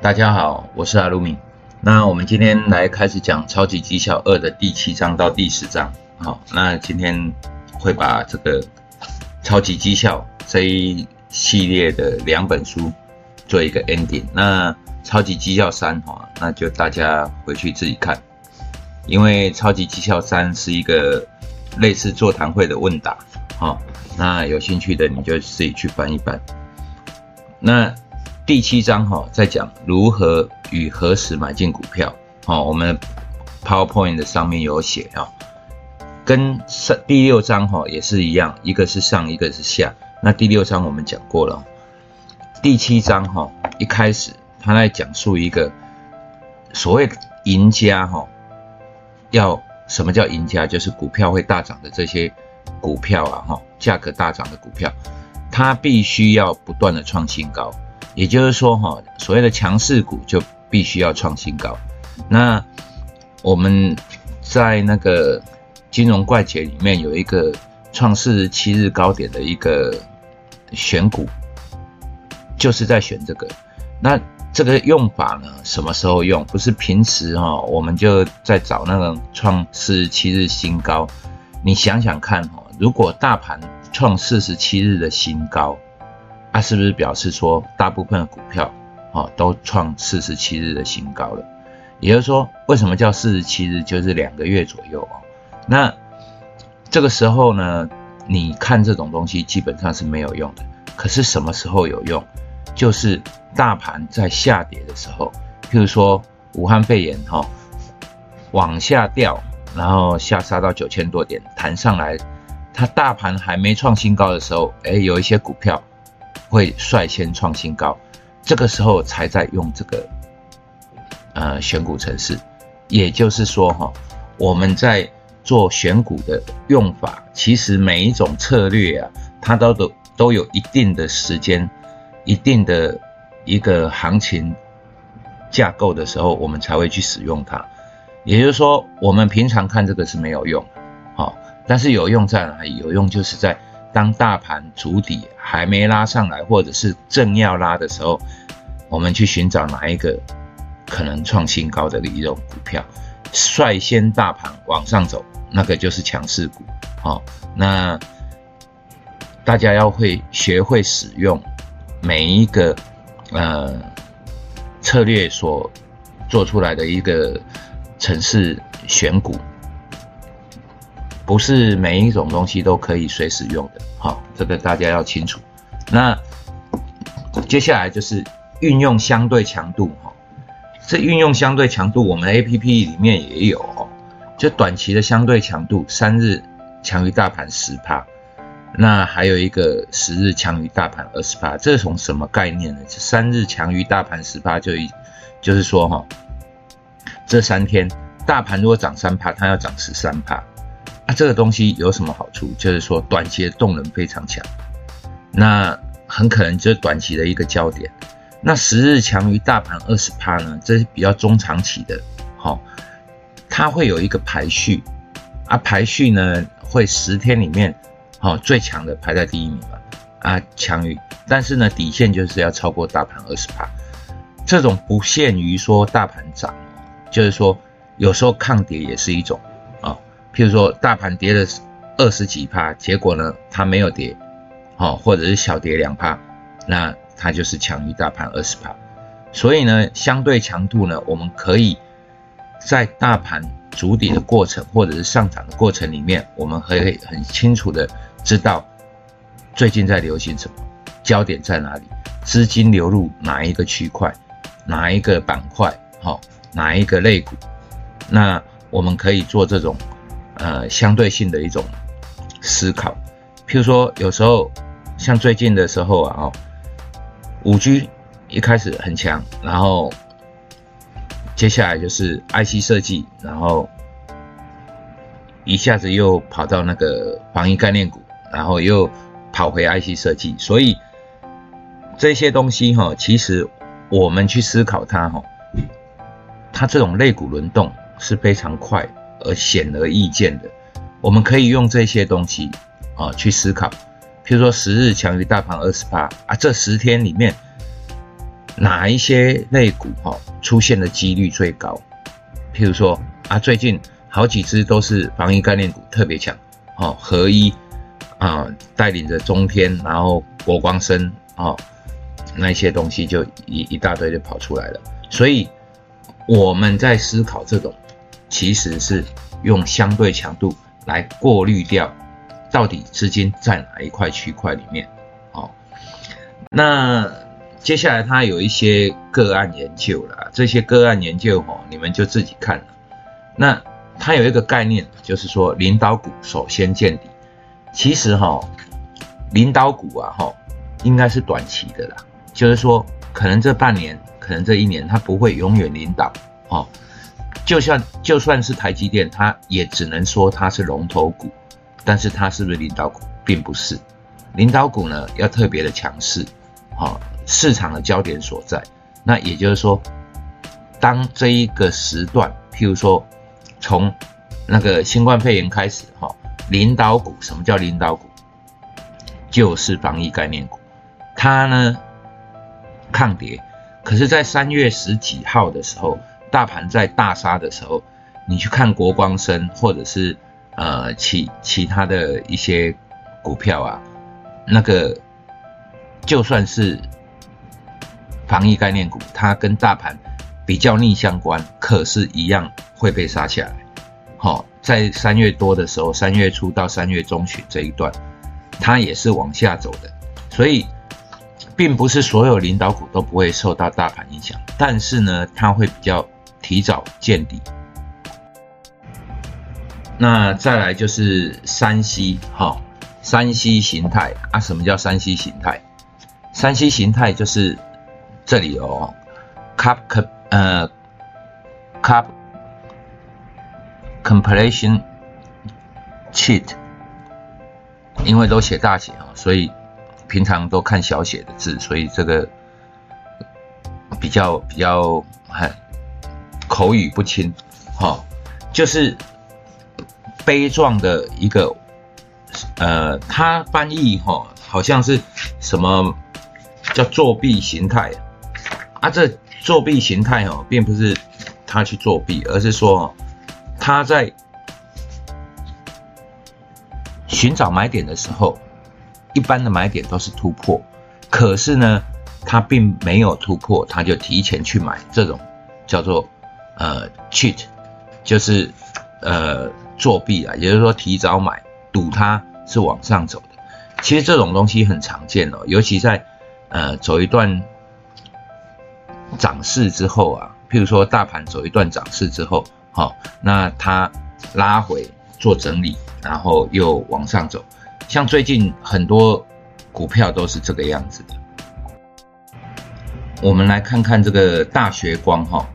大家好，我是阿鲁米。那我们今天来开始讲《超级绩效二》的第七章到第十章。好，那今天会把这个《超级绩效》这一系列的两本书做一个 ending。那《超级绩效三》哈，那就大家回去自己看，因为《超级绩效三》是一个类似座谈会的问答。好，那有兴趣的你就自己去翻一翻。那第七章哈，在讲如何与何时买进股票。好，我们 PowerPoint 的上面有写啊，跟上第六章哈也是一样，一个是上，一个是下。那第六章我们讲过了，第七章哈一开始他在讲述一个所谓赢家哈，要什么叫赢家？就是股票会大涨的这些股票啊哈，价格大涨的股票，它必须要不断的创新高。也就是说，哈，所谓的强势股就必须要创新高。那我们在那个金融怪杰里面有一个创四十七日高点的一个选股，就是在选这个。那这个用法呢，什么时候用？不是平时哈，我们就在找那个创四十七日新高。你想想看哈，如果大盘创四十七日的新高。它是不是表示说，大部分的股票，哦，都创四十七日的新高了？也就是说，为什么叫四十七日？就是两个月左右哦。那这个时候呢，你看这种东西基本上是没有用的。可是什么时候有用？就是大盘在下跌的时候，譬如说武汉肺炎哈往下掉，然后下杀到九千多点，弹上来，它大盘还没创新高的时候，哎，有一些股票。会率先创新高，这个时候才在用这个呃选股程式，也就是说哈，我们在做选股的用法，其实每一种策略啊，它都都都有一定的时间、一定的一个行情架构的时候，我们才会去使用它。也就是说，我们平常看这个是没有用，好，但是有用在哪里？有用就是在。当大盘主底还没拉上来，或者是正要拉的时候，我们去寻找哪一个可能创新高的一种股票，率先大盘往上走，那个就是强势股。好，那大家要会学会使用每一个呃策略所做出来的一个城市选股。不是每一种东西都可以随时用的，好，这个大家要清楚。那接下来就是运用相对强度，哈，这运用相对强度，我们 A P P 里面也有哦，就短期的相对强度，三日强于大盘十趴，那还有一个十日强于大盘二十趴，这是从什么概念呢？三日强于大盘十趴，就一就是说哈，这三天大盘如果涨三趴，它要涨十三趴。啊，这个东西有什么好处？就是说短期的动能非常强，那很可能就是短期的一个焦点。那十日强于大盘二十趴呢？这是比较中长期的，好，它会有一个排序啊，排序呢会十天里面，好最强的排在第一名嘛，啊强于，但是呢底线就是要超过大盘二十趴。这种不限于说大盘涨，就是说有时候抗跌也是一种。譬如说，大盘跌了二十几趴，结果呢，它没有跌，好，或者是小跌两趴，那它就是强于大盘二十趴。所以呢，相对强度呢，我们可以在大盘筑底的过程，或者是上涨的过程里面，我们可以很清楚的知道最近在流行什么，焦点在哪里，资金流入哪一个区块，哪一个板块，好，哪一个类股，那我们可以做这种。呃，相对性的一种思考，譬如说，有时候像最近的时候啊，哦，五 G 一开始很强，然后接下来就是 IC 设计，然后一下子又跑到那个防疫概念股，然后又跑回 IC 设计，所以这些东西哈，其实我们去思考它哈，它这种类股轮动是非常快的。而显而易见的，我们可以用这些东西啊去思考。譬如说，十日强于大盘二十八啊，这十天里面哪一些类股哈出现的几率最高？譬如说啊，最近好几只都是防疫概念股特别强，哦，合一啊带领着中天，然后国光生哦那些东西就一一大堆就跑出来了。所以我们在思考这种，其实是用相对强度来过滤掉到底资金在哪一块区块里面，哦，那。接下来他有一些个案研究了，这些个案研究哦，你们就自己看了。那他有一个概念，就是说领导股首先见底。其实哈，领导股啊哈，应该是短期的啦，就是说可能这半年，可能这一年，它不会永远领导哦。就像就算是台积电，它也只能说它是龙头股，但是它是不是领导股，并不是。领导股呢，要特别的强势，好。市场的焦点所在，那也就是说，当这一个时段，譬如说从那个新冠肺炎开始，哈，领导股，什么叫领导股？就是防疫概念股，它呢抗跌，可是，在三月十几号的时候，大盘在大杀的时候，你去看国光生或者是呃其其他的一些股票啊，那个就算是。防疫概念股，它跟大盘比较逆相关，可是，一样会被杀下来。好，在三月多的时候，三月初到三月中旬这一段，它也是往下走的。所以，并不是所有领导股都不会受到大盘影响，但是呢，它会比较提早见底。那再来就是三 C，哈，三 C 形态啊，什么叫三 C 形态？三 C 形态就是。这里哦，cup 呃，cup completion cheat，因为都写大写啊，所以平常都看小写的字，所以这个比较比较很口语不清，哈，就是悲壮的一个，呃，他翻译哈，好像是什么叫作弊形态。啊，这作弊形态哦，并不是他去作弊，而是说他在寻找买点的时候，一般的买点都是突破，可是呢，他并没有突破，他就提前去买，这种叫做呃 cheat，就是呃作弊啊，也就是说提早买，赌它是往上走的。其实这种东西很常见哦，尤其在呃走一段。涨势之后啊，譬如说大盘走一段涨势之后，好，那它拉回做整理，然后又往上走，像最近很多股票都是这个样子的。我们来看看这个大学光哈，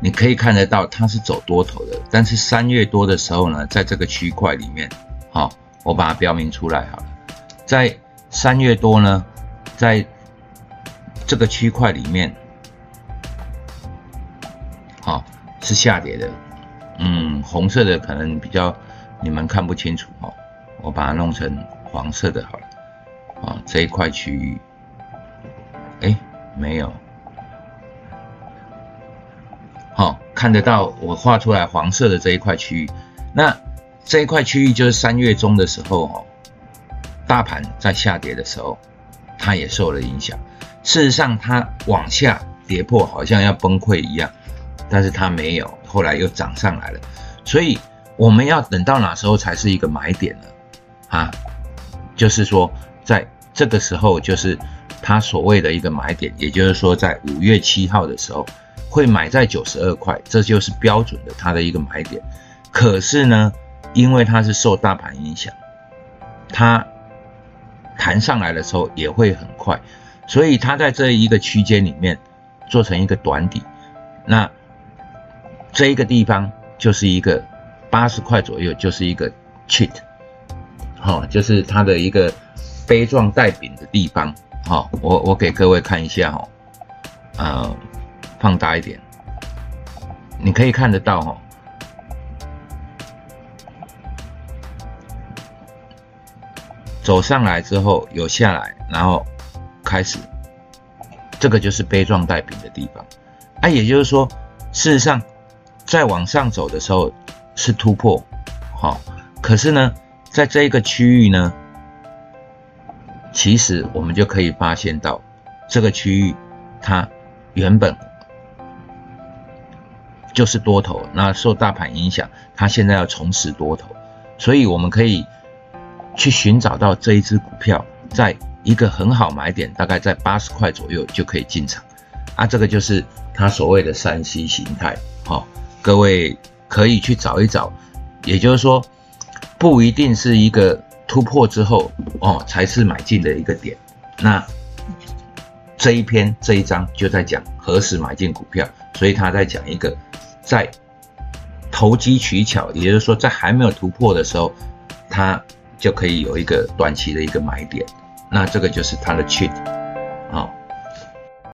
你可以看得到它是走多头的，但是三月多的时候呢，在这个区块里面，好，我把它标明出来好了，在三月多呢，在这个区块里面。好，是下跌的，嗯，红色的可能比较你们看不清楚哦，我把它弄成黄色的好了，啊，这一块区域，哎，没有，看得到我画出来黄色的这一块区域，那这一块区域就是三月中的时候哦，大盘在下跌的时候，它也受了影响，事实上它往下跌破，好像要崩溃一样。但是它没有，后来又涨上来了，所以我们要等到哪时候才是一个买点呢？啊，就是说在这个时候，就是它所谓的一个买点，也就是说在五月七号的时候会买在九十二块，这就是标准的它的一个买点。可是呢，因为它是受大盘影响，它弹上来的时候也会很快，所以它在这一个区间里面做成一个短底，那。这一个地方就是一个八十块左右，就是一个 cheat，好，就是它的一个杯状带柄的地方，好，我我给各位看一下哈，呃，放大一点，你可以看得到哈，走上来之后有下来，然后开始这个就是杯状带柄的地方。啊，也就是说，事实上，再往上走的时候是突破，好，可是呢，在这一个区域呢，其实我们就可以发现到，这个区域它原本就是多头，那受大盘影响，它现在要重拾多头，所以我们可以去寻找到这一只股票，在一个很好买点，大概在八十块左右就可以进场，啊，这个就是它所谓的三 C 形态，好，各位可以去找一找，也就是说，不一定是一个突破之后哦才是买进的一个点，那这一篇这一章就在讲何时买进股票，所以他在讲一个在投机取巧，也就是说在还没有突破的时候，他就可以有一个短期的一个买点。那这个就是他的 cheat。